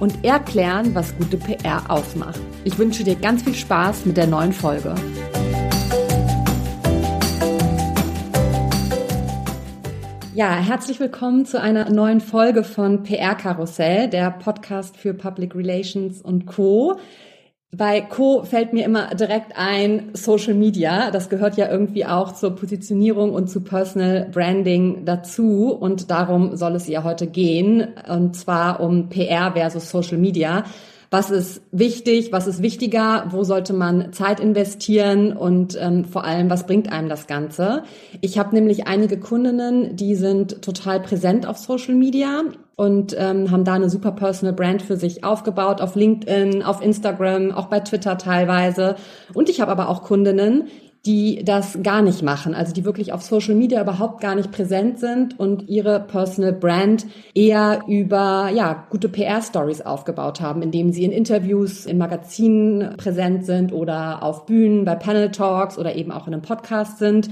und erklären, was gute PR ausmacht. Ich wünsche dir ganz viel Spaß mit der neuen Folge. Ja, herzlich willkommen zu einer neuen Folge von PR Karussell, der Podcast für Public Relations und Co. Bei Co fällt mir immer direkt ein Social Media. Das gehört ja irgendwie auch zur Positionierung und zu Personal Branding dazu. Und darum soll es ja heute gehen. Und zwar um PR versus Social Media. Was ist wichtig? Was ist wichtiger? Wo sollte man Zeit investieren? Und ähm, vor allem, was bringt einem das Ganze? Ich habe nämlich einige Kundinnen, die sind total präsent auf Social Media und ähm, haben da eine super Personal Brand für sich aufgebaut, auf LinkedIn, auf Instagram, auch bei Twitter teilweise. Und ich habe aber auch Kundinnen, die das gar nicht machen, also die wirklich auf Social Media überhaupt gar nicht präsent sind und ihre Personal Brand eher über ja gute PR Stories aufgebaut haben, indem sie in Interviews, in Magazinen präsent sind oder auf Bühnen bei Panel Talks oder eben auch in einem Podcast sind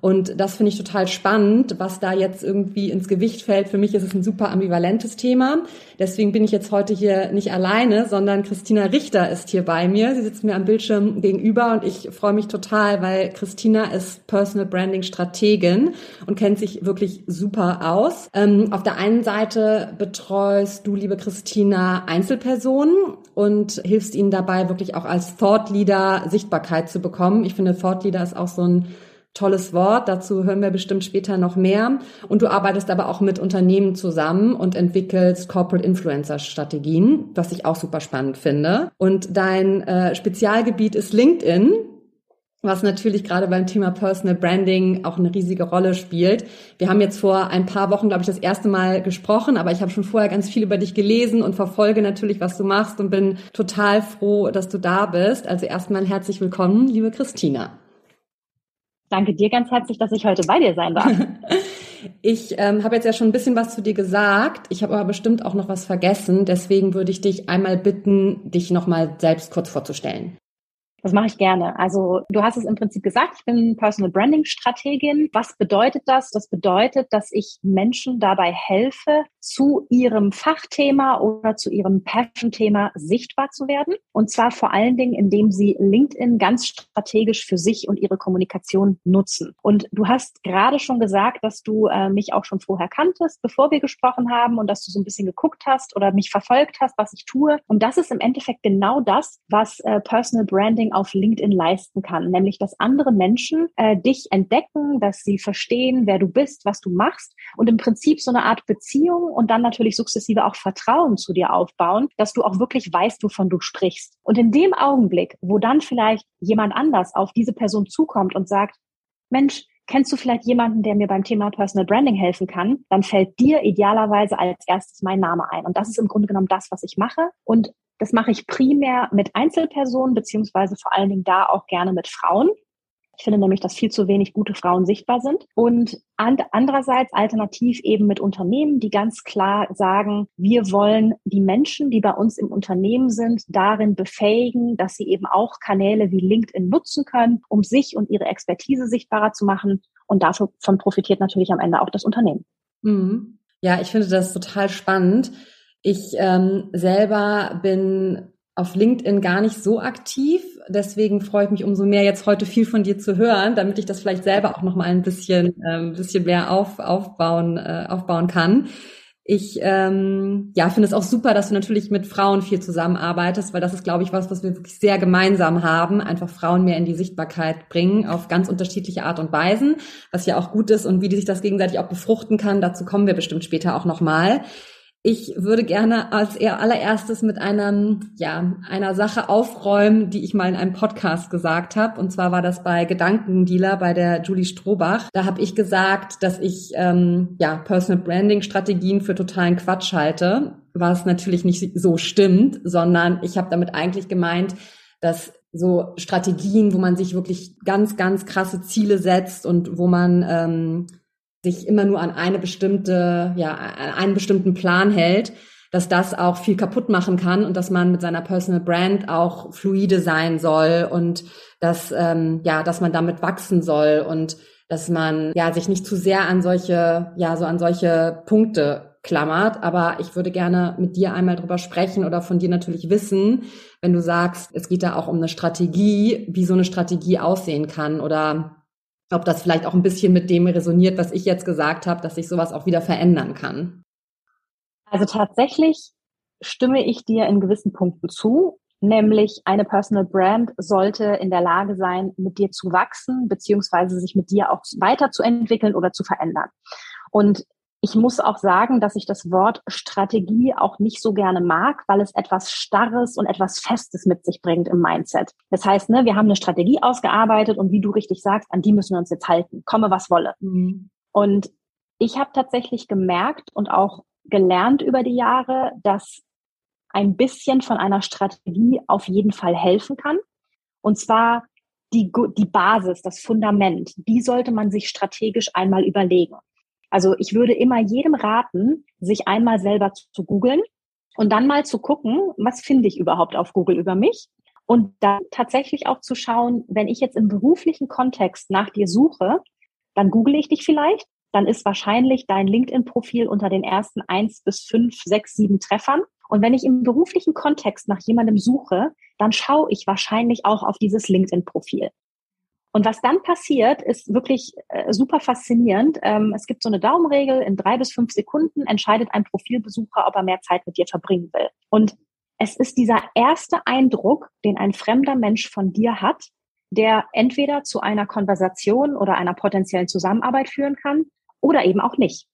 und das finde ich total spannend, was da jetzt irgendwie ins Gewicht fällt. Für mich ist es ein super ambivalentes Thema. Deswegen bin ich jetzt heute hier nicht alleine, sondern Christina Richter ist hier bei mir. Sie sitzt mir am Bildschirm gegenüber und ich freue mich total, weil Christina ist Personal Branding Strategin und kennt sich wirklich super aus. Ähm, auf der einen Seite betreust du, liebe Christina, Einzelpersonen und hilfst ihnen dabei, wirklich auch als Thought Leader Sichtbarkeit zu bekommen. Ich finde, Thought Leader ist auch so ein tolles Wort. Dazu hören wir bestimmt später noch mehr. Und du arbeitest aber auch mit Unternehmen zusammen und entwickelst Corporate Influencer Strategien, was ich auch super spannend finde. Und dein äh, Spezialgebiet ist LinkedIn was natürlich gerade beim Thema Personal Branding auch eine riesige Rolle spielt. Wir haben jetzt vor ein paar Wochen, glaube ich, das erste Mal gesprochen, aber ich habe schon vorher ganz viel über dich gelesen und verfolge natürlich, was du machst und bin total froh, dass du da bist. Also erstmal herzlich willkommen, liebe Christina. Danke dir ganz herzlich, dass ich heute bei dir sein darf. Ich ähm, habe jetzt ja schon ein bisschen was zu dir gesagt. Ich habe aber bestimmt auch noch was vergessen. Deswegen würde ich dich einmal bitten, dich nochmal selbst kurz vorzustellen. Das mache ich gerne. Also du hast es im Prinzip gesagt, ich bin Personal Branding Strategin. Was bedeutet das? Das bedeutet, dass ich Menschen dabei helfe, zu ihrem Fachthema oder zu ihrem Passion-Thema sichtbar zu werden. Und zwar vor allen Dingen, indem sie LinkedIn ganz strategisch für sich und ihre Kommunikation nutzen. Und du hast gerade schon gesagt, dass du äh, mich auch schon vorher kanntest, bevor wir gesprochen haben und dass du so ein bisschen geguckt hast oder mich verfolgt hast, was ich tue. Und das ist im Endeffekt genau das, was äh, Personal Branding Marketing auf LinkedIn leisten kann, nämlich dass andere Menschen äh, dich entdecken, dass sie verstehen, wer du bist, was du machst und im Prinzip so eine Art Beziehung und dann natürlich sukzessive auch Vertrauen zu dir aufbauen, dass du auch wirklich weißt, wovon du sprichst. Und in dem Augenblick, wo dann vielleicht jemand anders auf diese Person zukommt und sagt, Mensch, kennst du vielleicht jemanden, der mir beim Thema Personal Branding helfen kann, dann fällt dir idealerweise als erstes mein Name ein. Und das ist im Grunde genommen das, was ich mache. Und das mache ich primär mit Einzelpersonen, beziehungsweise vor allen Dingen da auch gerne mit Frauen. Ich finde nämlich, dass viel zu wenig gute Frauen sichtbar sind. Und andererseits alternativ eben mit Unternehmen, die ganz klar sagen, wir wollen die Menschen, die bei uns im Unternehmen sind, darin befähigen, dass sie eben auch Kanäle wie LinkedIn nutzen können, um sich und ihre Expertise sichtbarer zu machen. Und davon profitiert natürlich am Ende auch das Unternehmen. Mhm. Ja, ich finde das total spannend. Ich ähm, selber bin auf LinkedIn gar nicht so aktiv. Deswegen freue ich mich umso mehr, jetzt heute viel von dir zu hören, damit ich das vielleicht selber auch noch mal ein bisschen, ähm, bisschen mehr auf, aufbauen, äh, aufbauen kann. Ich ähm, ja, finde es auch super, dass du natürlich mit Frauen viel zusammenarbeitest, weil das ist, glaube ich, was, was wir wirklich sehr gemeinsam haben. Einfach Frauen mehr in die Sichtbarkeit bringen auf ganz unterschiedliche Art und Weisen, was ja auch gut ist und wie sich das gegenseitig auch befruchten kann. Dazu kommen wir bestimmt später auch noch mal. Ich würde gerne als eher allererstes mit einer, ja, einer Sache aufräumen, die ich mal in einem Podcast gesagt habe. Und zwar war das bei Gedankendealer bei der Julie Strohbach. Da habe ich gesagt, dass ich ähm, ja Personal Branding Strategien für totalen Quatsch halte, was natürlich nicht so stimmt, sondern ich habe damit eigentlich gemeint, dass so Strategien, wo man sich wirklich ganz, ganz krasse Ziele setzt und wo man ähm, sich immer nur an eine bestimmte, ja, an einen bestimmten Plan hält, dass das auch viel kaputt machen kann und dass man mit seiner Personal Brand auch fluide sein soll und dass, ähm, ja, dass man damit wachsen soll und dass man ja sich nicht zu sehr an solche, ja, so an solche Punkte klammert. Aber ich würde gerne mit dir einmal drüber sprechen oder von dir natürlich wissen, wenn du sagst, es geht da auch um eine Strategie, wie so eine Strategie aussehen kann oder ob das vielleicht auch ein bisschen mit dem resoniert, was ich jetzt gesagt habe, dass sich sowas auch wieder verändern kann. Also tatsächlich stimme ich dir in gewissen Punkten zu, nämlich eine Personal Brand sollte in der Lage sein, mit dir zu wachsen, beziehungsweise sich mit dir auch weiterzuentwickeln oder zu verändern. Und ich muss auch sagen, dass ich das Wort Strategie auch nicht so gerne mag, weil es etwas Starres und etwas Festes mit sich bringt im Mindset. Das heißt, ne, wir haben eine Strategie ausgearbeitet und wie du richtig sagst, an die müssen wir uns jetzt halten, komme was wolle. Mhm. Und ich habe tatsächlich gemerkt und auch gelernt über die Jahre, dass ein bisschen von einer Strategie auf jeden Fall helfen kann. Und zwar die, die Basis, das Fundament, die sollte man sich strategisch einmal überlegen. Also ich würde immer jedem raten, sich einmal selber zu googeln und dann mal zu gucken, was finde ich überhaupt auf Google über mich und dann tatsächlich auch zu schauen, wenn ich jetzt im beruflichen Kontext nach dir suche, dann google ich dich vielleicht, dann ist wahrscheinlich dein LinkedIn-Profil unter den ersten eins bis fünf, sechs, sieben Treffern. Und wenn ich im beruflichen Kontext nach jemandem suche, dann schaue ich wahrscheinlich auch auf dieses LinkedIn-Profil. Und was dann passiert, ist wirklich äh, super faszinierend. Ähm, es gibt so eine Daumenregel, in drei bis fünf Sekunden entscheidet ein Profilbesucher, ob er mehr Zeit mit dir verbringen will. Und es ist dieser erste Eindruck, den ein fremder Mensch von dir hat, der entweder zu einer Konversation oder einer potenziellen Zusammenarbeit führen kann oder eben auch nicht.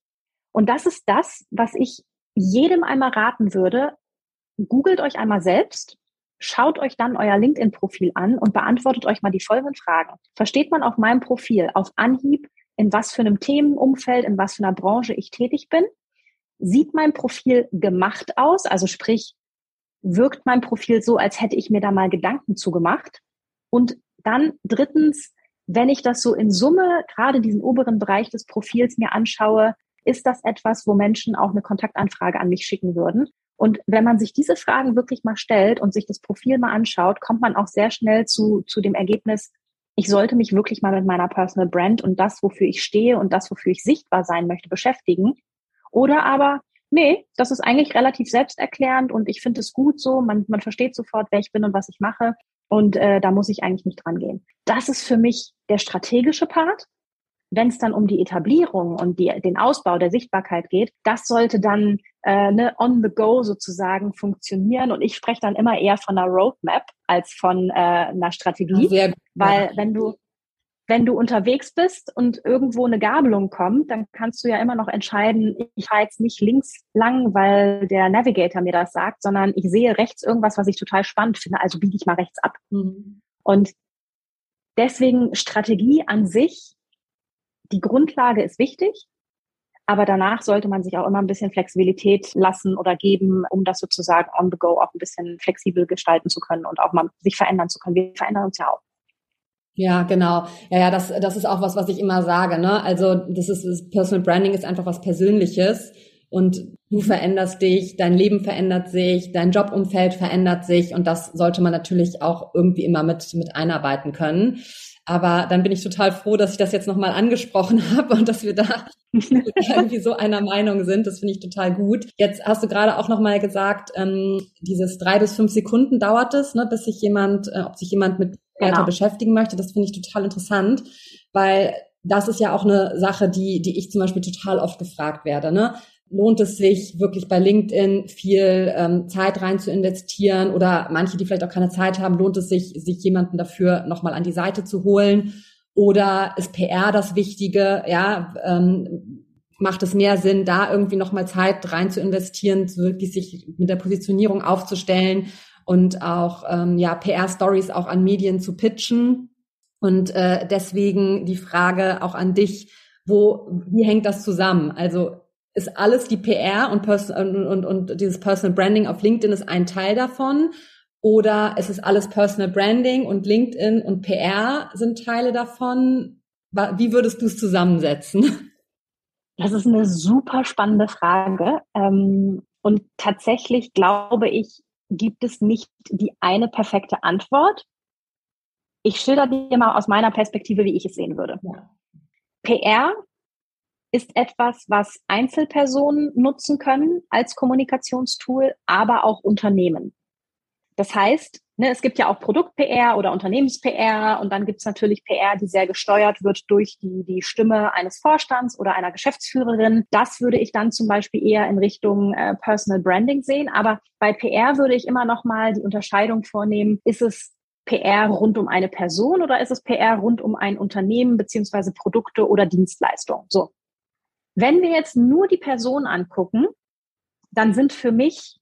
Und das ist das, was ich jedem einmal raten würde. Googelt euch einmal selbst Schaut euch dann euer LinkedIn-Profil an und beantwortet euch mal die folgenden Fragen. Versteht man auf meinem Profil auf Anhieb, in was für einem Themenumfeld, in was für einer Branche ich tätig bin? Sieht mein Profil gemacht aus? Also sprich, wirkt mein Profil so, als hätte ich mir da mal Gedanken zugemacht? Und dann drittens, wenn ich das so in Summe, gerade diesen oberen Bereich des Profils mir anschaue, ist das etwas, wo Menschen auch eine Kontaktanfrage an mich schicken würden? Und wenn man sich diese Fragen wirklich mal stellt und sich das Profil mal anschaut, kommt man auch sehr schnell zu, zu dem Ergebnis, ich sollte mich wirklich mal mit meiner Personal Brand und das, wofür ich stehe und das, wofür ich sichtbar sein möchte, beschäftigen. Oder aber, nee, das ist eigentlich relativ selbsterklärend und ich finde es gut so, man, man versteht sofort, wer ich bin und was ich mache. Und äh, da muss ich eigentlich nicht dran gehen. Das ist für mich der strategische Part wenn es dann um die Etablierung und die, den Ausbau der Sichtbarkeit geht, das sollte dann äh, ne, on the go sozusagen funktionieren. Und ich spreche dann immer eher von einer Roadmap als von äh, einer Strategie, Sehr weil wenn du wenn du unterwegs bist und irgendwo eine Gabelung kommt, dann kannst du ja immer noch entscheiden, ich fahre jetzt nicht links lang, weil der Navigator mir das sagt, sondern ich sehe rechts irgendwas, was ich total spannend finde, also biege ich mal rechts ab. Mhm. Und deswegen Strategie an sich die Grundlage ist wichtig, aber danach sollte man sich auch immer ein bisschen Flexibilität lassen oder geben, um das sozusagen on the go auch ein bisschen flexibel gestalten zu können und auch mal sich verändern zu können. Wir verändern uns ja auch. Ja, genau. Ja, ja, das, das ist auch was, was ich immer sage. Ne? Also das ist das Personal Branding ist einfach was Persönliches und du veränderst dich, dein Leben verändert sich, dein Jobumfeld verändert sich und das sollte man natürlich auch irgendwie immer mit mit einarbeiten können. Aber dann bin ich total froh, dass ich das jetzt nochmal angesprochen habe und dass wir da irgendwie so einer Meinung sind. Das finde ich total gut. Jetzt hast du gerade auch nochmal gesagt, ähm, dieses drei bis fünf Sekunden dauert es, ne, bis sich jemand, äh, ob sich jemand mit weiter genau. beschäftigen möchte. Das finde ich total interessant, weil das ist ja auch eine Sache, die, die ich zum Beispiel total oft gefragt werde. Ne? Lohnt es sich wirklich bei LinkedIn viel ähm, Zeit rein zu investieren? Oder manche, die vielleicht auch keine Zeit haben, lohnt es sich, sich jemanden dafür nochmal an die Seite zu holen? Oder ist PR das Wichtige, ja, ähm, macht es mehr Sinn, da irgendwie nochmal Zeit rein zu investieren, wirklich sich mit der Positionierung aufzustellen und auch ähm, ja PR-Stories auch an Medien zu pitchen? Und äh, deswegen die Frage auch an dich, wo wie hängt das zusammen? Also ist alles die PR und, Person und, und, und dieses Personal Branding auf LinkedIn ist ein Teil davon? Oder ist es alles Personal Branding und LinkedIn und PR sind Teile davon? Wie würdest du es zusammensetzen? Das ist eine super spannende Frage. Ähm, und tatsächlich glaube ich, gibt es nicht die eine perfekte Antwort. Ich schilder dir mal aus meiner Perspektive, wie ich es sehen würde. Ja. PR ist etwas, was Einzelpersonen nutzen können als Kommunikationstool, aber auch Unternehmen. Das heißt, ne, es gibt ja auch Produkt-PR oder Unternehmens-PR und dann gibt es natürlich PR, die sehr gesteuert wird durch die, die Stimme eines Vorstands oder einer Geschäftsführerin. Das würde ich dann zum Beispiel eher in Richtung äh, Personal Branding sehen. Aber bei PR würde ich immer noch mal die Unterscheidung vornehmen, ist es PR rund um eine Person oder ist es PR rund um ein Unternehmen beziehungsweise Produkte oder Dienstleistungen? So. Wenn wir jetzt nur die Person angucken, dann sind für mich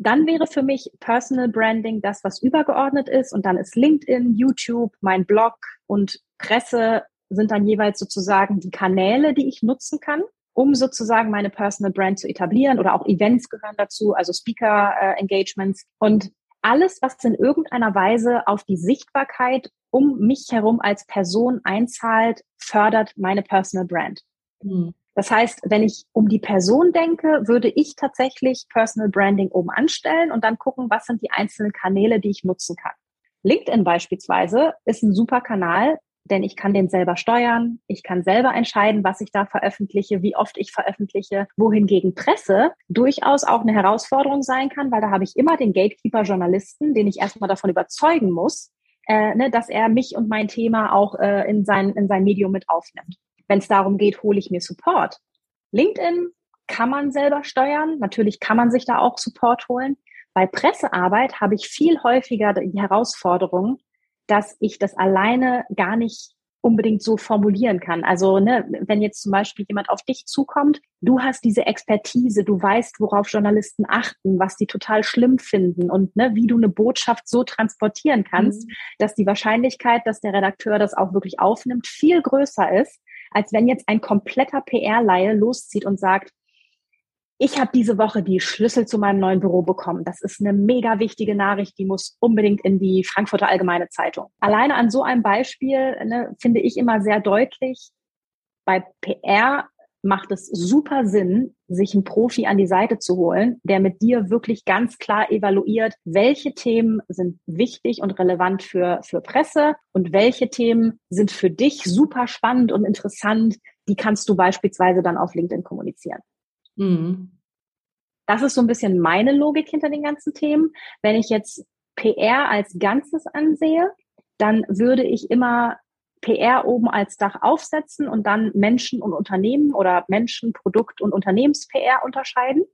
dann wäre für mich Personal Branding das, was übergeordnet ist. Und dann ist LinkedIn, YouTube, mein Blog und Presse sind dann jeweils sozusagen die Kanäle, die ich nutzen kann, um sozusagen meine Personal Brand zu etablieren. Oder auch Events gehören dazu, also Speaker äh, Engagements. Und alles, was in irgendeiner Weise auf die Sichtbarkeit um mich herum als Person einzahlt, fördert meine Personal Brand. Mhm. Das heißt, wenn ich um die Person denke, würde ich tatsächlich Personal Branding oben anstellen und dann gucken, was sind die einzelnen Kanäle, die ich nutzen kann. LinkedIn beispielsweise ist ein super Kanal, denn ich kann den selber steuern. Ich kann selber entscheiden, was ich da veröffentliche, wie oft ich veröffentliche, wohingegen Presse durchaus auch eine Herausforderung sein kann, weil da habe ich immer den Gatekeeper-Journalisten, den ich erstmal davon überzeugen muss, äh, ne, dass er mich und mein Thema auch äh, in, sein, in sein Medium mit aufnimmt wenn es darum geht, hole ich mir Support. LinkedIn kann man selber steuern. Natürlich kann man sich da auch Support holen. Bei Pressearbeit habe ich viel häufiger die Herausforderung, dass ich das alleine gar nicht unbedingt so formulieren kann. Also, ne, wenn jetzt zum Beispiel jemand auf dich zukommt, du hast diese Expertise, du weißt, worauf Journalisten achten, was die total schlimm finden und ne, wie du eine Botschaft so transportieren kannst, mhm. dass die Wahrscheinlichkeit, dass der Redakteur das auch wirklich aufnimmt, viel größer ist, als wenn jetzt ein kompletter PR-Laie loszieht und sagt, ich habe diese Woche die Schlüssel zu meinem neuen Büro bekommen. Das ist eine mega wichtige Nachricht, die muss unbedingt in die Frankfurter Allgemeine Zeitung. Alleine an so einem Beispiel ne, finde ich immer sehr deutlich, bei PR macht es super Sinn, sich einen Profi an die Seite zu holen, der mit dir wirklich ganz klar evaluiert, welche Themen sind wichtig und relevant für, für Presse und welche Themen sind für dich super spannend und interessant. Die kannst du beispielsweise dann auf LinkedIn kommunizieren. Mhm. Das ist so ein bisschen meine Logik hinter den ganzen Themen. Wenn ich jetzt PR als Ganzes ansehe, dann würde ich immer PR oben als Dach aufsetzen und dann Menschen und Unternehmen oder Menschen, Produkt und Unternehmens-PR unterscheiden.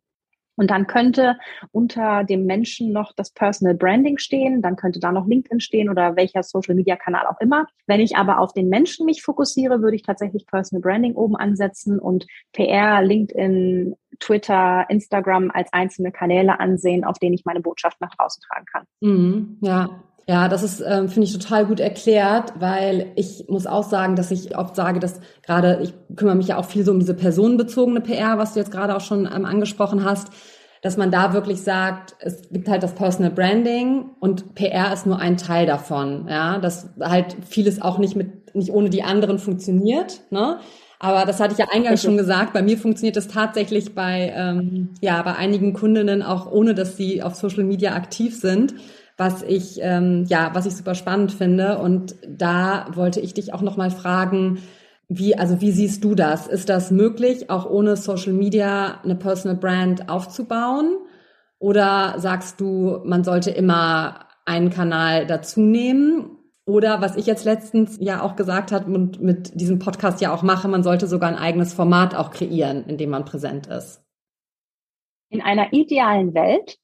Und dann könnte unter dem Menschen noch das Personal Branding stehen, dann könnte da noch LinkedIn stehen oder welcher Social Media Kanal auch immer. Wenn ich aber auf den Menschen mich fokussiere, würde ich tatsächlich Personal Branding oben ansetzen und PR, LinkedIn, Twitter, Instagram als einzelne Kanäle ansehen, auf denen ich meine Botschaft nach draußen tragen kann. Mhm, ja, ja, das ist, ähm, finde ich, total gut erklärt, weil ich muss auch sagen, dass ich oft sage, dass gerade, ich kümmere mich ja auch viel so um diese personenbezogene PR, was du jetzt gerade auch schon ähm, angesprochen hast, dass man da wirklich sagt, es gibt halt das Personal Branding und PR ist nur ein Teil davon, ja, dass halt vieles auch nicht mit, nicht ohne die anderen funktioniert, ne? Aber das hatte ich ja eingangs schon gesagt. Bei mir funktioniert das tatsächlich bei, ähm, ja, bei einigen Kundinnen auch ohne, dass sie auf Social Media aktiv sind was ich ähm, ja, was ich super spannend finde. Und da wollte ich dich auch noch mal fragen, wie also wie siehst du das? Ist das möglich, auch ohne Social Media eine Personal Brand aufzubauen? Oder sagst du, man sollte immer einen Kanal dazu nehmen? Oder was ich jetzt letztens ja auch gesagt habe und mit diesem Podcast ja auch mache, man sollte sogar ein eigenes Format auch kreieren, in dem man präsent ist. In einer idealen Welt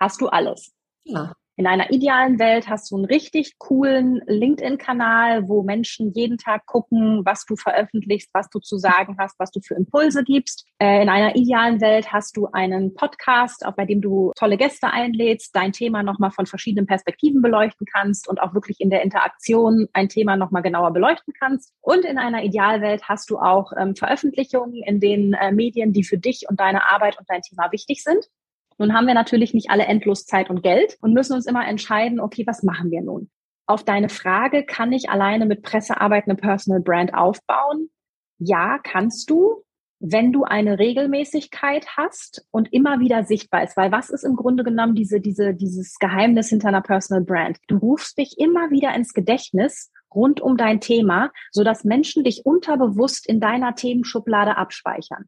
hast du alles. Ja. In einer idealen Welt hast du einen richtig coolen LinkedIn-Kanal, wo Menschen jeden Tag gucken, was du veröffentlichst, was du zu sagen hast, was du für Impulse gibst. Äh, in einer idealen Welt hast du einen Podcast, bei dem du tolle Gäste einlädst, dein Thema nochmal von verschiedenen Perspektiven beleuchten kannst und auch wirklich in der Interaktion ein Thema nochmal genauer beleuchten kannst. Und in einer Idealwelt hast du auch ähm, Veröffentlichungen in den äh, Medien, die für dich und deine Arbeit und dein Thema wichtig sind. Nun haben wir natürlich nicht alle endlos Zeit und Geld und müssen uns immer entscheiden, okay, was machen wir nun? Auf deine Frage, kann ich alleine mit Pressearbeit eine Personal Brand aufbauen? Ja, kannst du, wenn du eine Regelmäßigkeit hast und immer wieder sichtbar ist. Weil was ist im Grunde genommen diese, diese, dieses Geheimnis hinter einer Personal Brand? Du rufst dich immer wieder ins Gedächtnis rund um dein Thema, so dass Menschen dich unterbewusst in deiner Themenschublade abspeichern.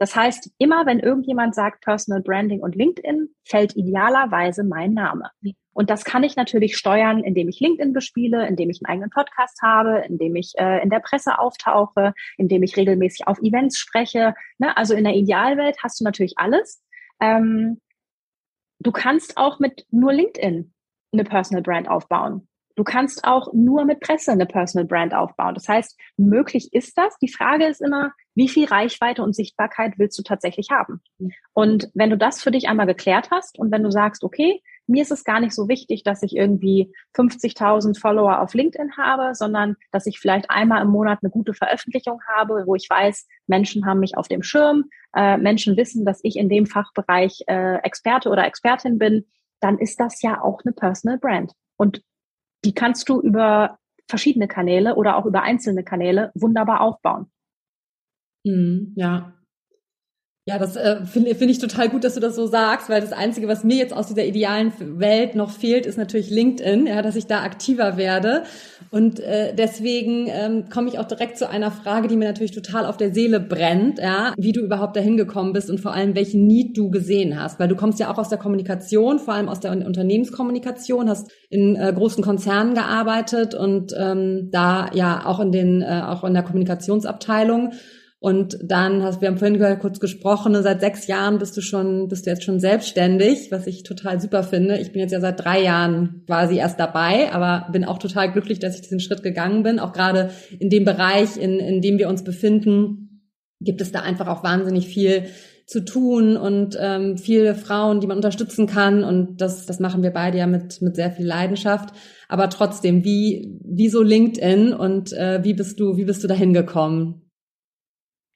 Das heißt, immer wenn irgendjemand sagt Personal Branding und LinkedIn, fällt idealerweise mein Name. Und das kann ich natürlich steuern, indem ich LinkedIn bespiele, indem ich einen eigenen Podcast habe, indem ich äh, in der Presse auftauche, indem ich regelmäßig auf Events spreche. Ne? Also in der Idealwelt hast du natürlich alles. Ähm, du kannst auch mit nur LinkedIn eine Personal Brand aufbauen. Du kannst auch nur mit Presse eine Personal Brand aufbauen. Das heißt, möglich ist das. Die Frage ist immer, wie viel Reichweite und Sichtbarkeit willst du tatsächlich haben? Und wenn du das für dich einmal geklärt hast und wenn du sagst, okay, mir ist es gar nicht so wichtig, dass ich irgendwie 50.000 Follower auf LinkedIn habe, sondern dass ich vielleicht einmal im Monat eine gute Veröffentlichung habe, wo ich weiß, Menschen haben mich auf dem Schirm, äh, Menschen wissen, dass ich in dem Fachbereich äh, Experte oder Expertin bin, dann ist das ja auch eine Personal Brand. Und die kannst du über verschiedene Kanäle oder auch über einzelne Kanäle wunderbar aufbauen. Mhm, ja. Ja, das äh, finde find ich total gut, dass du das so sagst, weil das Einzige, was mir jetzt aus dieser idealen Welt noch fehlt, ist natürlich LinkedIn, ja, dass ich da aktiver werde. Und äh, deswegen ähm, komme ich auch direkt zu einer Frage, die mir natürlich total auf der Seele brennt, ja, wie du überhaupt dahin gekommen bist und vor allem welchen Need du gesehen hast, weil du kommst ja auch aus der Kommunikation, vor allem aus der Unternehmenskommunikation, hast in äh, großen Konzernen gearbeitet und ähm, da ja auch in den äh, auch in der Kommunikationsabteilung und dann hast wir haben vorhin kurz gesprochen, ne, seit sechs Jahren bist du schon, bist du jetzt schon selbstständig, was ich total super finde. Ich bin jetzt ja seit drei Jahren quasi erst dabei, aber bin auch total glücklich, dass ich diesen Schritt gegangen bin. Auch gerade in dem Bereich, in, in dem wir uns befinden, gibt es da einfach auch wahnsinnig viel zu tun und ähm, viele Frauen, die man unterstützen kann. Und das, das machen wir beide ja mit, mit sehr viel Leidenschaft. Aber trotzdem, wie, wie so LinkedIn und äh, wie bist du, wie bist du dahin gekommen?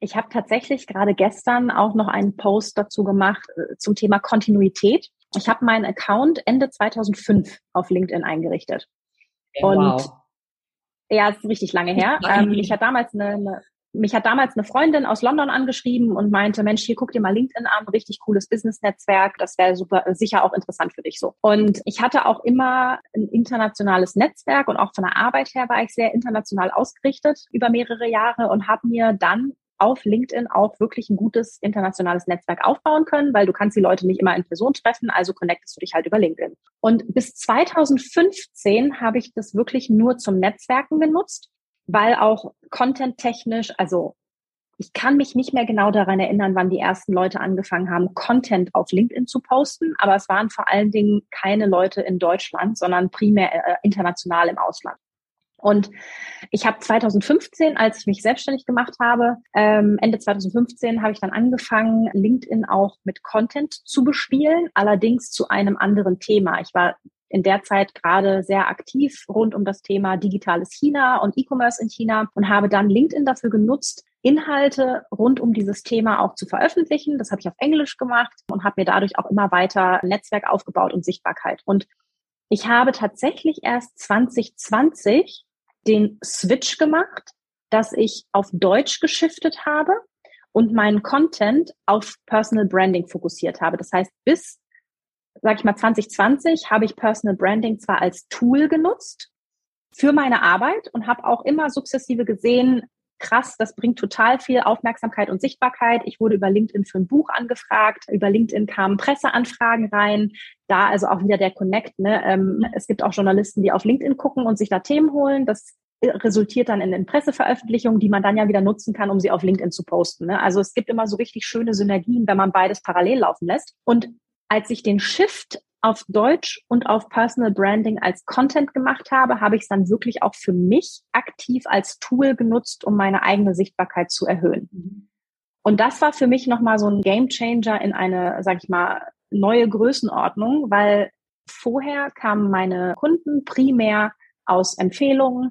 Ich habe tatsächlich gerade gestern auch noch einen Post dazu gemacht äh, zum Thema Kontinuität. Ich habe meinen Account Ende 2005 auf LinkedIn eingerichtet. Okay, und wow. ja, ist richtig lange her. Ähm, ich hatte damals eine, eine mich hat damals eine Freundin aus London angeschrieben und meinte, Mensch, hier guck dir mal LinkedIn an, richtig cooles Business-Netzwerk, das wäre super, sicher auch interessant für dich so. Und ich hatte auch immer ein internationales Netzwerk und auch von der Arbeit her war ich sehr international ausgerichtet über mehrere Jahre und habe mir dann auf LinkedIn auch wirklich ein gutes internationales Netzwerk aufbauen können, weil du kannst die Leute nicht immer in Person treffen, also connectest du dich halt über LinkedIn. Und bis 2015 habe ich das wirklich nur zum Netzwerken genutzt, weil auch content-technisch, also ich kann mich nicht mehr genau daran erinnern, wann die ersten Leute angefangen haben, Content auf LinkedIn zu posten, aber es waren vor allen Dingen keine Leute in Deutschland, sondern primär äh, international im Ausland. Und ich habe 2015, als ich mich selbstständig gemacht habe, ähm, Ende 2015 habe ich dann angefangen, LinkedIn auch mit Content zu bespielen, allerdings zu einem anderen Thema. Ich war in der Zeit gerade sehr aktiv rund um das Thema digitales China und E-Commerce in China und habe dann LinkedIn dafür genutzt, Inhalte rund um dieses Thema auch zu veröffentlichen. Das habe ich auf Englisch gemacht und habe mir dadurch auch immer weiter Netzwerk aufgebaut und Sichtbarkeit. Und ich habe tatsächlich erst 2020 den Switch gemacht, dass ich auf Deutsch geschiftet habe und meinen Content auf Personal Branding fokussiert habe. Das heißt, bis, sag ich mal, 2020 habe ich Personal Branding zwar als Tool genutzt für meine Arbeit und habe auch immer sukzessive gesehen, krass, das bringt total viel Aufmerksamkeit und Sichtbarkeit. Ich wurde über LinkedIn für ein Buch angefragt, über LinkedIn kamen Presseanfragen rein, da also auch wieder der Connect. Ne? Ähm, es gibt auch Journalisten, die auf LinkedIn gucken und sich da Themen holen. Das resultiert dann in den Presseveröffentlichungen, die man dann ja wieder nutzen kann, um sie auf LinkedIn zu posten. Ne? Also es gibt immer so richtig schöne Synergien, wenn man beides parallel laufen lässt. Und als ich den Shift auf Deutsch und auf Personal Branding als Content gemacht habe, habe ich es dann wirklich auch für mich aktiv als Tool genutzt, um meine eigene Sichtbarkeit zu erhöhen. Und das war für mich nochmal so ein Game Changer in eine, sag ich mal, neue Größenordnung, weil vorher kamen meine Kunden primär aus Empfehlungen,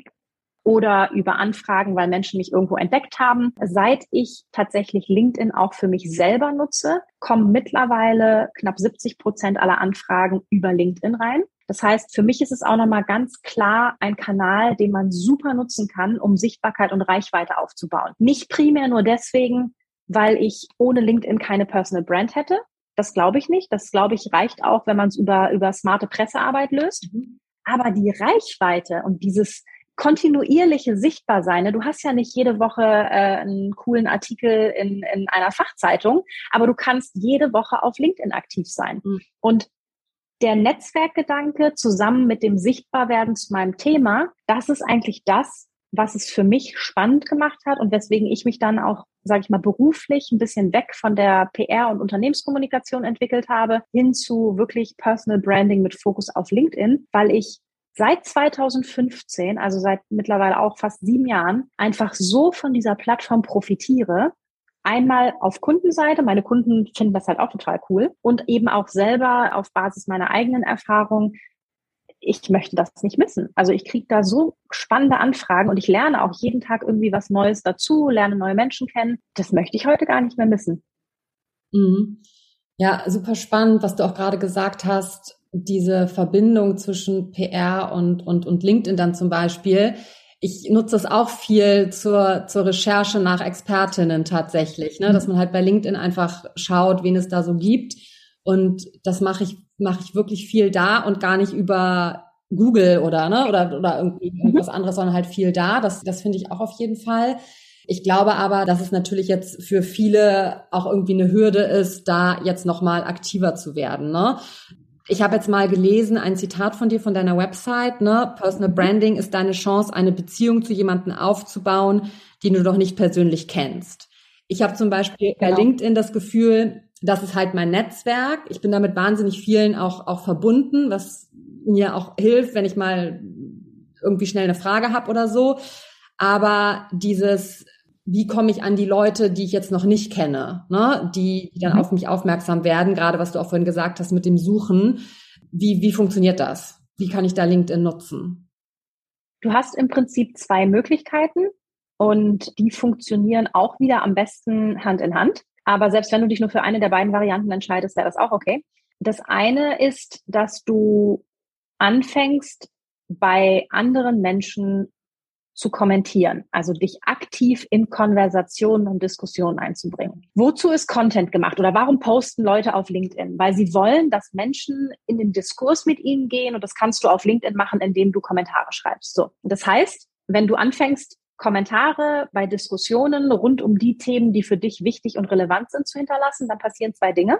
oder über Anfragen, weil Menschen mich irgendwo entdeckt haben. Seit ich tatsächlich LinkedIn auch für mich selber nutze, kommen mittlerweile knapp 70 Prozent aller Anfragen über LinkedIn rein. Das heißt, für mich ist es auch nochmal ganz klar ein Kanal, den man super nutzen kann, um Sichtbarkeit und Reichweite aufzubauen. Nicht primär nur deswegen, weil ich ohne LinkedIn keine Personal Brand hätte. Das glaube ich nicht. Das glaube ich reicht auch, wenn man es über, über smarte Pressearbeit löst. Mhm. Aber die Reichweite und dieses kontinuierliche Sichtbarsein. Ne? Du hast ja nicht jede Woche äh, einen coolen Artikel in, in einer Fachzeitung, aber du kannst jede Woche auf LinkedIn aktiv sein. Mhm. Und der Netzwerkgedanke zusammen mit dem Sichtbarwerden zu meinem Thema, das ist eigentlich das, was es für mich spannend gemacht hat und weswegen ich mich dann auch, sage ich mal, beruflich ein bisschen weg von der PR und Unternehmenskommunikation entwickelt habe, hin zu wirklich Personal Branding mit Fokus auf LinkedIn, weil ich seit 2015, also seit mittlerweile auch fast sieben Jahren, einfach so von dieser Plattform profitiere, Einmal auf Kundenseite, meine Kunden finden das halt auch total cool und eben auch selber auf Basis meiner eigenen Erfahrung. Ich möchte das nicht missen. Also ich kriege da so spannende Anfragen und ich lerne auch jeden Tag irgendwie was Neues dazu, lerne neue Menschen kennen. Das möchte ich heute gar nicht mehr missen. Mhm. Ja, super spannend, was du auch gerade gesagt hast, diese Verbindung zwischen PR und, und, und LinkedIn dann zum Beispiel ich nutze es auch viel zur, zur Recherche nach Expertinnen tatsächlich, ne? dass man halt bei LinkedIn einfach schaut, wen es da so gibt. Und das mache ich, mache ich wirklich viel da und gar nicht über Google oder, ne, oder, oder irgendwie mhm. irgendwas anderes, sondern halt viel da. Das, das finde ich auch auf jeden Fall. Ich glaube aber, dass es natürlich jetzt für viele auch irgendwie eine Hürde ist, da jetzt nochmal aktiver zu werden. Ne? Ich habe jetzt mal gelesen, ein Zitat von dir von deiner Website, ne? Personal Branding ist deine Chance, eine Beziehung zu jemandem aufzubauen, den du doch nicht persönlich kennst. Ich habe zum Beispiel genau. bei LinkedIn das Gefühl, das ist halt mein Netzwerk. Ich bin damit wahnsinnig vielen auch, auch verbunden, was mir auch hilft, wenn ich mal irgendwie schnell eine Frage habe oder so. Aber dieses wie komme ich an die Leute, die ich jetzt noch nicht kenne, ne? die, die dann mhm. auf mich aufmerksam werden, gerade was du auch vorhin gesagt hast mit dem Suchen. Wie, wie funktioniert das? Wie kann ich da LinkedIn nutzen? Du hast im Prinzip zwei Möglichkeiten und die funktionieren auch wieder am besten Hand in Hand. Aber selbst wenn du dich nur für eine der beiden Varianten entscheidest, wäre das auch okay. Das eine ist, dass du anfängst, bei anderen Menschen zu kommentieren, also dich aktiv in Konversationen und Diskussionen einzubringen. Wozu ist Content gemacht oder warum posten Leute auf LinkedIn? Weil sie wollen, dass Menschen in den Diskurs mit ihnen gehen und das kannst du auf LinkedIn machen, indem du Kommentare schreibst. So. Das heißt, wenn du anfängst, Kommentare bei Diskussionen rund um die Themen, die für dich wichtig und relevant sind, zu hinterlassen, dann passieren zwei Dinge.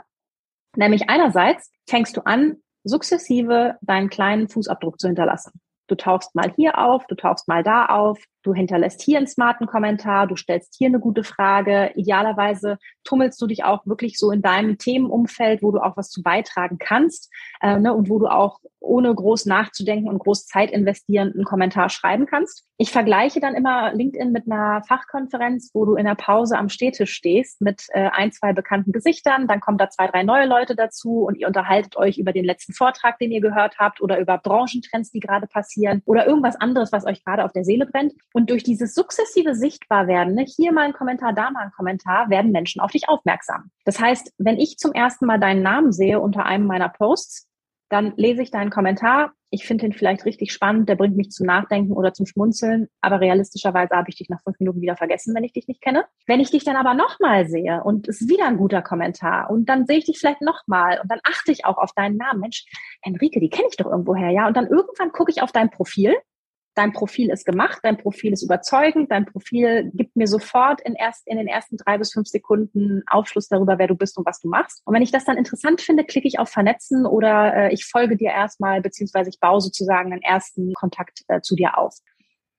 Nämlich einerseits fängst du an, sukzessive deinen kleinen Fußabdruck zu hinterlassen. Du tauchst mal hier auf, du tauchst mal da auf, du hinterlässt hier einen smarten Kommentar, du stellst hier eine gute Frage. Idealerweise tummelst du dich auch wirklich so in deinem Themenumfeld, wo du auch was zu beitragen kannst äh, ne, und wo du auch ohne groß nachzudenken und groß Zeit investieren einen Kommentar schreiben kannst. Ich vergleiche dann immer LinkedIn mit einer Fachkonferenz, wo du in der Pause am Stehtisch stehst mit äh, ein, zwei bekannten Gesichtern, dann kommen da zwei, drei neue Leute dazu und ihr unterhaltet euch über den letzten Vortrag, den ihr gehört habt oder über Branchentrends, die gerade passieren oder irgendwas anderes, was euch gerade auf der Seele brennt. Und durch dieses sukzessive Sichtbarwerden, ne, hier mal ein Kommentar, da mal ein Kommentar, werden Menschen auf dich aufmerksam. Das heißt, wenn ich zum ersten Mal deinen Namen sehe unter einem meiner Posts, dann lese ich deinen Kommentar. Ich finde ihn vielleicht richtig spannend, der bringt mich zum Nachdenken oder zum Schmunzeln, aber realistischerweise habe ich dich nach fünf Minuten wieder vergessen, wenn ich dich nicht kenne. Wenn ich dich dann aber nochmal sehe und es ist wieder ein guter Kommentar und dann sehe ich dich vielleicht nochmal und dann achte ich auch auf deinen Namen. Mensch, Enrique, die kenne ich doch irgendwoher, ja. Und dann irgendwann gucke ich auf dein Profil dein Profil ist gemacht, dein Profil ist überzeugend, dein Profil gibt mir sofort in, erst, in den ersten drei bis fünf Sekunden Aufschluss darüber, wer du bist und was du machst. Und wenn ich das dann interessant finde, klicke ich auf Vernetzen oder äh, ich folge dir erstmal, beziehungsweise ich baue sozusagen einen ersten Kontakt äh, zu dir auf.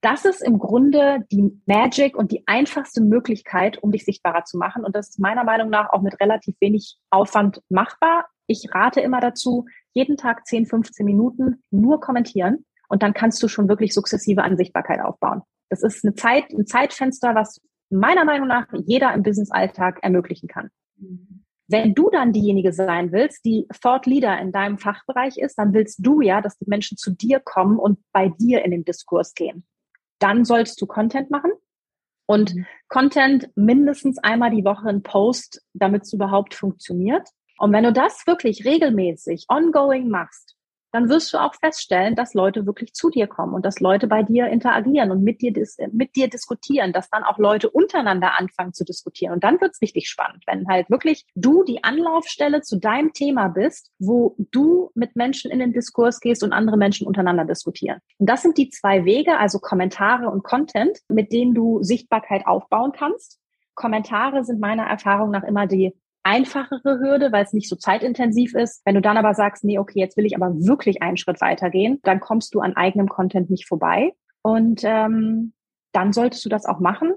Das ist im Grunde die Magic und die einfachste Möglichkeit, um dich sichtbarer zu machen. Und das ist meiner Meinung nach auch mit relativ wenig Aufwand machbar. Ich rate immer dazu, jeden Tag 10, 15 Minuten nur kommentieren und dann kannst du schon wirklich sukzessive an Sichtbarkeit aufbauen. Das ist eine Zeit, ein Zeitfenster, was meiner Meinung nach jeder im Business-Alltag ermöglichen kann. Wenn du dann diejenige sein willst, die Thought Leader in deinem Fachbereich ist, dann willst du ja, dass die Menschen zu dir kommen und bei dir in den Diskurs gehen. dann solltest du Content machen. Und mhm. Content mindestens einmal die Woche ein Post, damit es überhaupt funktioniert. Und wenn du das wirklich regelmäßig, ongoing machst, dann wirst du auch feststellen, dass Leute wirklich zu dir kommen und dass Leute bei dir interagieren und mit dir, mit dir diskutieren, dass dann auch Leute untereinander anfangen zu diskutieren. Und dann wird's richtig spannend, wenn halt wirklich du die Anlaufstelle zu deinem Thema bist, wo du mit Menschen in den Diskurs gehst und andere Menschen untereinander diskutieren. Und das sind die zwei Wege, also Kommentare und Content, mit denen du Sichtbarkeit aufbauen kannst. Kommentare sind meiner Erfahrung nach immer die einfachere Hürde, weil es nicht so zeitintensiv ist. Wenn du dann aber sagst, nee, okay, jetzt will ich aber wirklich einen Schritt weitergehen, dann kommst du an eigenem Content nicht vorbei. Und ähm, dann solltest du das auch machen.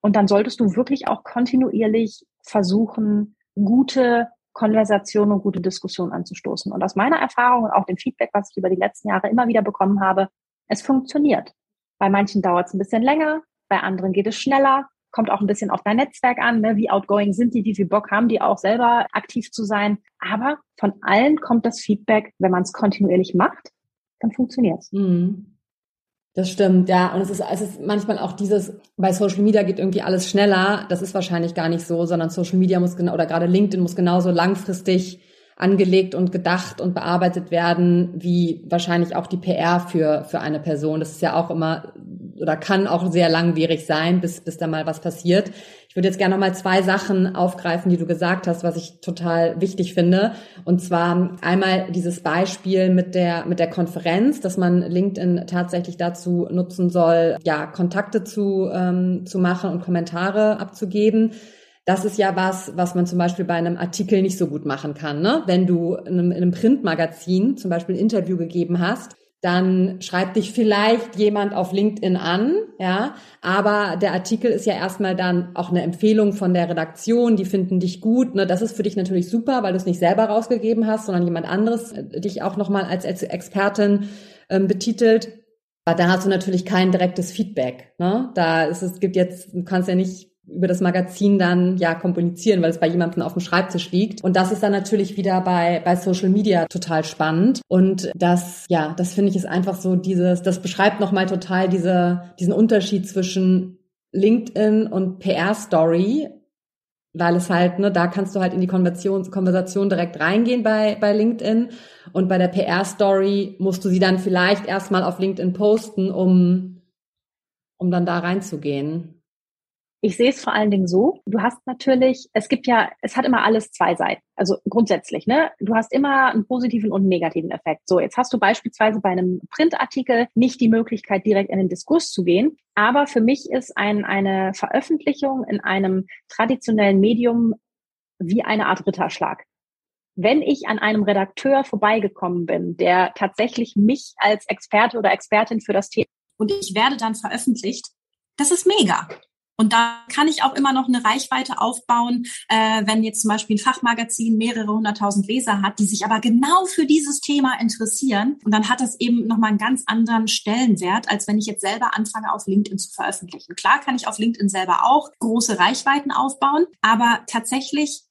Und dann solltest du wirklich auch kontinuierlich versuchen, gute Konversationen und gute Diskussionen anzustoßen. Und aus meiner Erfahrung und auch dem Feedback, was ich über die letzten Jahre immer wieder bekommen habe, es funktioniert. Bei manchen dauert es ein bisschen länger, bei anderen geht es schneller kommt auch ein bisschen auf dein Netzwerk an, ne? wie outgoing sind die, wie viel Bock haben die auch selber aktiv zu sein. Aber von allen kommt das Feedback, wenn man es kontinuierlich macht, dann funktioniert's. Mhm. Das stimmt, ja. Und es ist, es ist manchmal auch dieses, bei Social Media geht irgendwie alles schneller. Das ist wahrscheinlich gar nicht so, sondern Social Media muss genau, oder gerade LinkedIn muss genauso langfristig angelegt und gedacht und bearbeitet werden, wie wahrscheinlich auch die PR für, für eine Person. Das ist ja auch immer oder kann auch sehr langwierig sein, bis, bis da mal was passiert. Ich würde jetzt gerne noch mal zwei Sachen aufgreifen, die du gesagt hast, was ich total wichtig finde. Und zwar einmal dieses Beispiel mit der, mit der Konferenz, dass man LinkedIn tatsächlich dazu nutzen soll, ja, Kontakte zu, ähm, zu machen und Kommentare abzugeben. Das ist ja was, was man zum Beispiel bei einem Artikel nicht so gut machen kann. Ne? Wenn du in einem, in einem Printmagazin zum Beispiel ein Interview gegeben hast dann schreibt dich vielleicht jemand auf LinkedIn an, ja, aber der Artikel ist ja erstmal dann auch eine Empfehlung von der Redaktion, die finden dich gut, ne, das ist für dich natürlich super, weil du es nicht selber rausgegeben hast, sondern jemand anderes äh, dich auch nochmal als, Expertin ähm, betitelt. Aber da hast du natürlich kein direktes Feedback, ne, da ist es, gibt jetzt, du kannst ja nicht über das Magazin dann ja kommunizieren, weil es bei jemandem auf dem Schreibtisch liegt. Und das ist dann natürlich wieder bei, bei Social Media total spannend. Und das, ja, das finde ich ist einfach so dieses, das beschreibt nochmal total diese, diesen Unterschied zwischen LinkedIn und PR-Story, weil es halt, ne, da kannst du halt in die Konversation, Konversation direkt reingehen bei, bei LinkedIn und bei der PR-Story musst du sie dann vielleicht erstmal auf LinkedIn posten, um, um dann da reinzugehen. Ich sehe es vor allen Dingen so, du hast natürlich, es gibt ja, es hat immer alles zwei Seiten. Also grundsätzlich, ne? Du hast immer einen positiven und einen negativen Effekt. So, jetzt hast du beispielsweise bei einem Printartikel nicht die Möglichkeit, direkt in den Diskurs zu gehen. Aber für mich ist ein, eine Veröffentlichung in einem traditionellen Medium wie eine Art Ritterschlag. Wenn ich an einem Redakteur vorbeigekommen bin, der tatsächlich mich als Experte oder Expertin für das Thema und ich werde dann veröffentlicht, das ist mega. Und da kann ich auch immer noch eine Reichweite aufbauen, äh, wenn jetzt zum Beispiel ein Fachmagazin mehrere hunderttausend Leser hat, die sich aber genau für dieses Thema interessieren. Und dann hat das eben nochmal einen ganz anderen Stellenwert, als wenn ich jetzt selber anfange, auf LinkedIn zu veröffentlichen. Klar kann ich auf LinkedIn selber auch große Reichweiten aufbauen, aber tatsächlich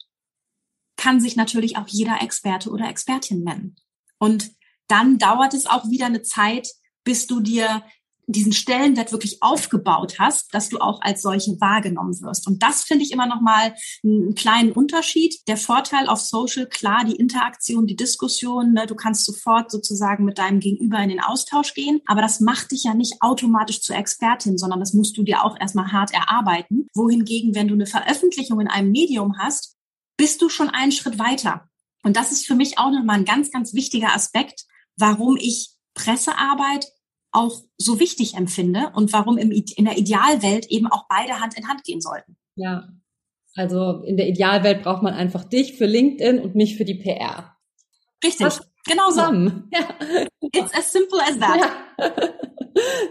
kann sich natürlich auch jeder Experte oder Expertin nennen. Und dann dauert es auch wieder eine Zeit, bis du dir diesen Stellenwert wirklich aufgebaut hast, dass du auch als solche wahrgenommen wirst. Und das finde ich immer noch mal einen kleinen Unterschied. Der Vorteil auf Social, klar, die Interaktion, die Diskussion, ne, du kannst sofort sozusagen mit deinem Gegenüber in den Austausch gehen, aber das macht dich ja nicht automatisch zur Expertin, sondern das musst du dir auch erstmal hart erarbeiten. Wohingegen, wenn du eine Veröffentlichung in einem Medium hast, bist du schon einen Schritt weiter. Und das ist für mich auch nochmal ein ganz, ganz wichtiger Aspekt, warum ich Pressearbeit auch so wichtig empfinde und warum im, in der Idealwelt eben auch beide Hand in Hand gehen sollten. Ja, also in der Idealwelt braucht man einfach dich für LinkedIn und mich für die PR. Richtig, Passt genau so. Ja. It's as simple as that. Ja.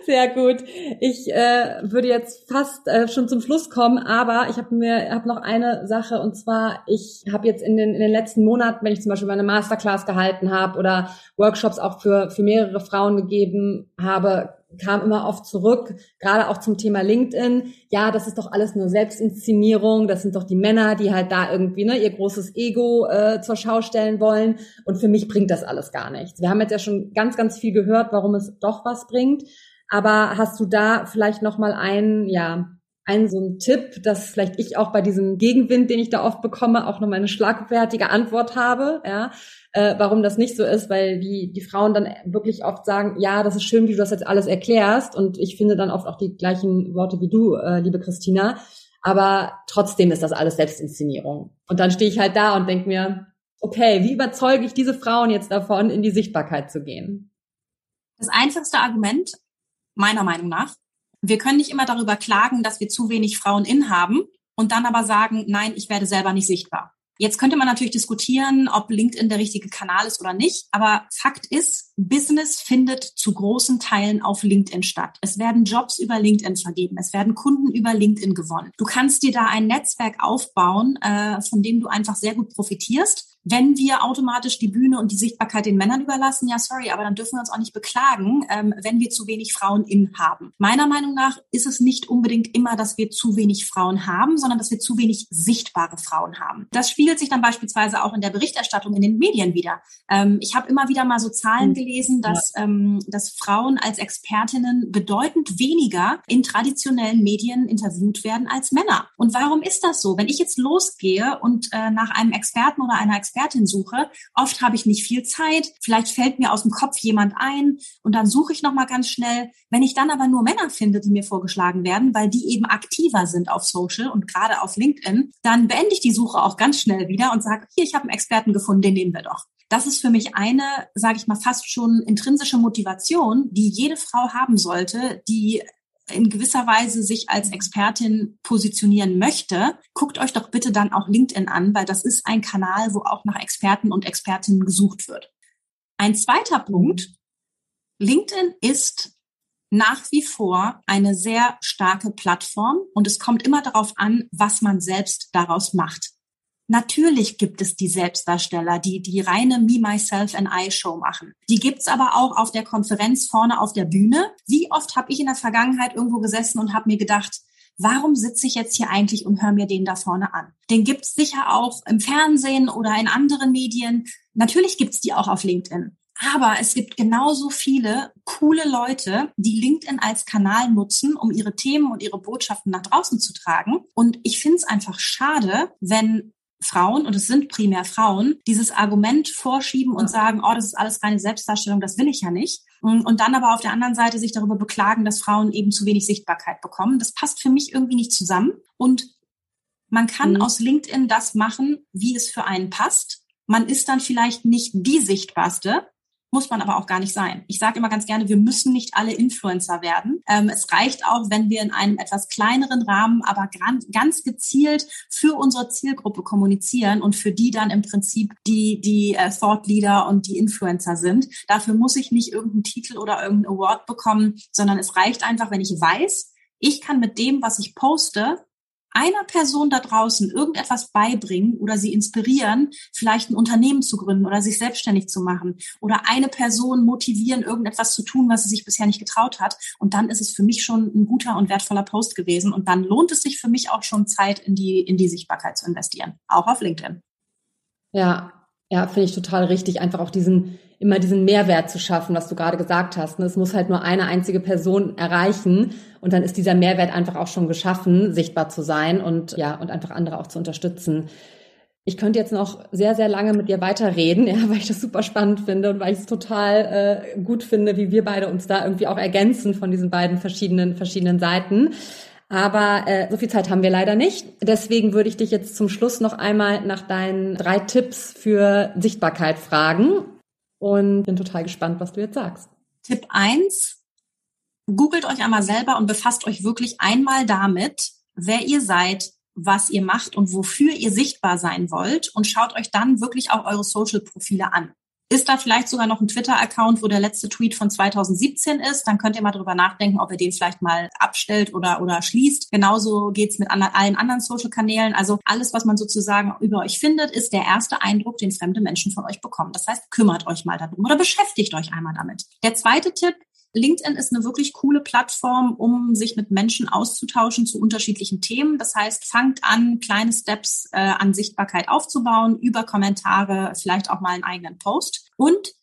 Sehr gut. Ich äh, würde jetzt fast äh, schon zum Schluss kommen, aber ich habe mir hab noch eine Sache und zwar ich habe jetzt in den in den letzten Monaten, wenn ich zum Beispiel meine Masterclass gehalten habe oder Workshops auch für für mehrere Frauen gegeben habe, kam immer oft zurück, gerade auch zum Thema LinkedIn. Ja, das ist doch alles nur Selbstinszenierung. Das sind doch die Männer, die halt da irgendwie ne, ihr großes Ego äh, zur Schau stellen wollen. Und für mich bringt das alles gar nichts. Wir haben jetzt ja schon ganz, ganz viel gehört, warum es doch was bringt. Aber hast du da vielleicht noch mal einen, ja, einen so einen Tipp, dass vielleicht ich auch bei diesem Gegenwind, den ich da oft bekomme, auch noch mal eine schlagfertige Antwort habe, ja, äh, warum das nicht so ist, weil die, die Frauen dann wirklich oft sagen, ja, das ist schön, wie du das jetzt alles erklärst und ich finde dann oft auch die gleichen Worte wie du, äh, liebe Christina, aber trotzdem ist das alles Selbstinszenierung. Und dann stehe ich halt da und denke mir, okay, wie überzeuge ich diese Frauen jetzt davon, in die Sichtbarkeit zu gehen? Das einfachste Argument, meiner Meinung nach, wir können nicht immer darüber klagen, dass wir zu wenig Frauen in haben und dann aber sagen, nein, ich werde selber nicht sichtbar. Jetzt könnte man natürlich diskutieren, ob LinkedIn der richtige Kanal ist oder nicht. Aber Fakt ist, Business findet zu großen Teilen auf LinkedIn statt. Es werden Jobs über LinkedIn vergeben. Es werden Kunden über LinkedIn gewonnen. Du kannst dir da ein Netzwerk aufbauen, äh, von dem du einfach sehr gut profitierst wenn wir automatisch die Bühne und die Sichtbarkeit den Männern überlassen, ja, sorry, aber dann dürfen wir uns auch nicht beklagen, ähm, wenn wir zu wenig Frauen in haben. Meiner Meinung nach ist es nicht unbedingt immer, dass wir zu wenig Frauen haben, sondern dass wir zu wenig sichtbare Frauen haben. Das spiegelt sich dann beispielsweise auch in der Berichterstattung in den Medien wieder. Ähm, ich habe immer wieder mal so Zahlen hm. gelesen, dass, ähm, dass Frauen als Expertinnen bedeutend weniger in traditionellen Medien interviewt werden als Männer. Und warum ist das so? Wenn ich jetzt losgehe und äh, nach einem Experten oder einer Expertin Expertin suche, oft habe ich nicht viel Zeit, vielleicht fällt mir aus dem Kopf jemand ein und dann suche ich noch mal ganz schnell. Wenn ich dann aber nur Männer finde, die mir vorgeschlagen werden, weil die eben aktiver sind auf Social und gerade auf LinkedIn, dann beende ich die Suche auch ganz schnell wieder und sage, hier, ich habe einen Experten gefunden, den nehmen wir doch. Das ist für mich eine, sage ich mal, fast schon intrinsische Motivation, die jede Frau haben sollte, die in gewisser Weise sich als Expertin positionieren möchte, guckt euch doch bitte dann auch LinkedIn an, weil das ist ein Kanal, wo auch nach Experten und Expertinnen gesucht wird. Ein zweiter Punkt. LinkedIn ist nach wie vor eine sehr starke Plattform und es kommt immer darauf an, was man selbst daraus macht. Natürlich gibt es die Selbstdarsteller, die die reine Me, Myself and I Show machen. Die gibt's aber auch auf der Konferenz vorne auf der Bühne. Wie oft habe ich in der Vergangenheit irgendwo gesessen und habe mir gedacht, warum sitze ich jetzt hier eigentlich und höre mir den da vorne an? Den gibt's sicher auch im Fernsehen oder in anderen Medien. Natürlich gibt's die auch auf LinkedIn. Aber es gibt genauso viele coole Leute, die LinkedIn als Kanal nutzen, um ihre Themen und ihre Botschaften nach draußen zu tragen. Und ich finde es einfach schade, wenn Frauen, und es sind primär Frauen, dieses Argument vorschieben und sagen, oh, das ist alles reine Selbstdarstellung, das will ich ja nicht. Und dann aber auf der anderen Seite sich darüber beklagen, dass Frauen eben zu wenig Sichtbarkeit bekommen. Das passt für mich irgendwie nicht zusammen. Und man kann mhm. aus LinkedIn das machen, wie es für einen passt. Man ist dann vielleicht nicht die sichtbarste, muss man aber auch gar nicht sein. Ich sage immer ganz gerne, wir müssen nicht alle Influencer werden. Ähm, es reicht auch, wenn wir in einem etwas kleineren Rahmen, aber ganz gezielt für unsere Zielgruppe kommunizieren und für die dann im Prinzip die, die äh, Thought Leader und die Influencer sind. Dafür muss ich nicht irgendeinen Titel oder irgendeinen Award bekommen, sondern es reicht einfach, wenn ich weiß, ich kann mit dem, was ich poste, einer Person da draußen irgendetwas beibringen oder sie inspirieren, vielleicht ein Unternehmen zu gründen oder sich selbstständig zu machen oder eine Person motivieren, irgendetwas zu tun, was sie sich bisher nicht getraut hat. Und dann ist es für mich schon ein guter und wertvoller Post gewesen. Und dann lohnt es sich für mich auch schon Zeit in die, in die Sichtbarkeit zu investieren. Auch auf LinkedIn. Ja, ja, finde ich total richtig, einfach auch diesen, immer diesen Mehrwert zu schaffen, was du gerade gesagt hast. Ne? Es muss halt nur eine einzige Person erreichen und dann ist dieser Mehrwert einfach auch schon geschaffen, sichtbar zu sein und ja, und einfach andere auch zu unterstützen. Ich könnte jetzt noch sehr, sehr lange mit dir weiterreden, ja, weil ich das super spannend finde und weil ich es total äh, gut finde, wie wir beide uns da irgendwie auch ergänzen von diesen beiden verschiedenen, verschiedenen Seiten. Aber äh, so viel Zeit haben wir leider nicht. Deswegen würde ich dich jetzt zum Schluss noch einmal nach deinen drei Tipps für Sichtbarkeit fragen und bin total gespannt, was du jetzt sagst. Tipp eins: Googelt euch einmal selber und befasst euch wirklich einmal damit, wer ihr seid, was ihr macht und wofür ihr sichtbar sein wollt und schaut euch dann wirklich auch eure Social-Profile an. Ist da vielleicht sogar noch ein Twitter-Account, wo der letzte Tweet von 2017 ist? Dann könnt ihr mal drüber nachdenken, ob ihr den vielleicht mal abstellt oder, oder schließt. Genauso geht's mit anderen, allen anderen Social-Kanälen. Also alles, was man sozusagen über euch findet, ist der erste Eindruck, den fremde Menschen von euch bekommen. Das heißt, kümmert euch mal darum oder beschäftigt euch einmal damit. Der zweite Tipp LinkedIn ist eine wirklich coole Plattform, um sich mit Menschen auszutauschen zu unterschiedlichen Themen. Das heißt, fangt an, kleine Steps äh, an Sichtbarkeit aufzubauen, über Kommentare, vielleicht auch mal einen eigenen Post. Und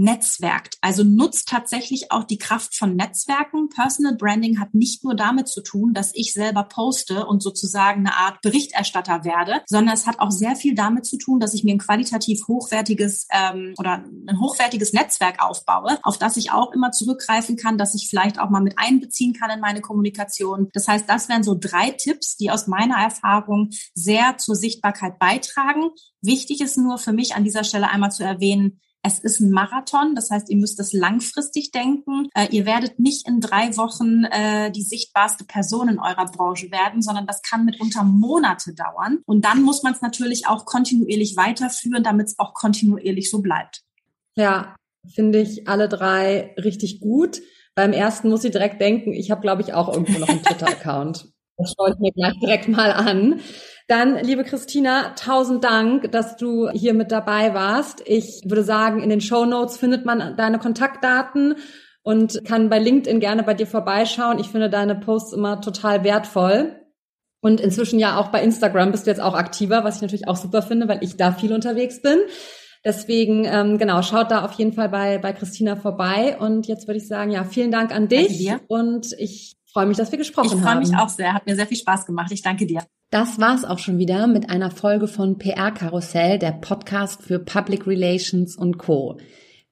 netzwerkt. Also nutzt tatsächlich auch die Kraft von Netzwerken. Personal Branding hat nicht nur damit zu tun, dass ich selber poste und sozusagen eine Art Berichterstatter werde, sondern es hat auch sehr viel damit zu tun, dass ich mir ein qualitativ hochwertiges ähm, oder ein hochwertiges Netzwerk aufbaue, auf das ich auch immer zurückgreifen kann, dass ich vielleicht auch mal mit einbeziehen kann in meine Kommunikation. Das heißt, das wären so drei Tipps, die aus meiner Erfahrung sehr zur Sichtbarkeit beitragen. Wichtig ist nur für mich an dieser Stelle einmal zu erwähnen, es ist ein Marathon, das heißt, ihr müsst es langfristig denken. Äh, ihr werdet nicht in drei Wochen äh, die sichtbarste Person in eurer Branche werden, sondern das kann mitunter Monate dauern. Und dann muss man es natürlich auch kontinuierlich weiterführen, damit es auch kontinuierlich so bleibt. Ja, finde ich alle drei richtig gut. Beim ersten muss ich direkt denken, ich habe, glaube ich, auch irgendwo noch einen Twitter-Account. Das schaue ich mir gleich direkt mal an. Dann, liebe Christina, tausend Dank, dass du hier mit dabei warst. Ich würde sagen, in den Show Notes findet man deine Kontaktdaten und kann bei LinkedIn gerne bei dir vorbeischauen. Ich finde deine Posts immer total wertvoll. Und inzwischen ja auch bei Instagram bist du jetzt auch aktiver, was ich natürlich auch super finde, weil ich da viel unterwegs bin. Deswegen, ähm, genau, schaut da auf jeden Fall bei, bei Christina vorbei. Und jetzt würde ich sagen, ja, vielen Dank an dich. Und ich freue mich, dass wir gesprochen ich haben. Ich freue mich auch sehr. Hat mir sehr viel Spaß gemacht. Ich danke dir. Das war's auch schon wieder mit einer Folge von PR Karussell, der Podcast für Public Relations und Co.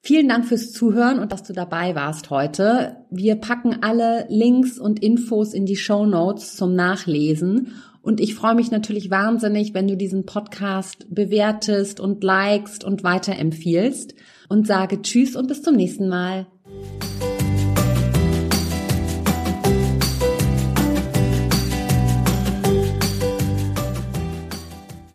Vielen Dank fürs Zuhören und dass du dabei warst heute. Wir packen alle Links und Infos in die Show Notes zum Nachlesen. Und ich freue mich natürlich wahnsinnig, wenn du diesen Podcast bewertest und likest und weiterempfiehlst und sage Tschüss und bis zum nächsten Mal.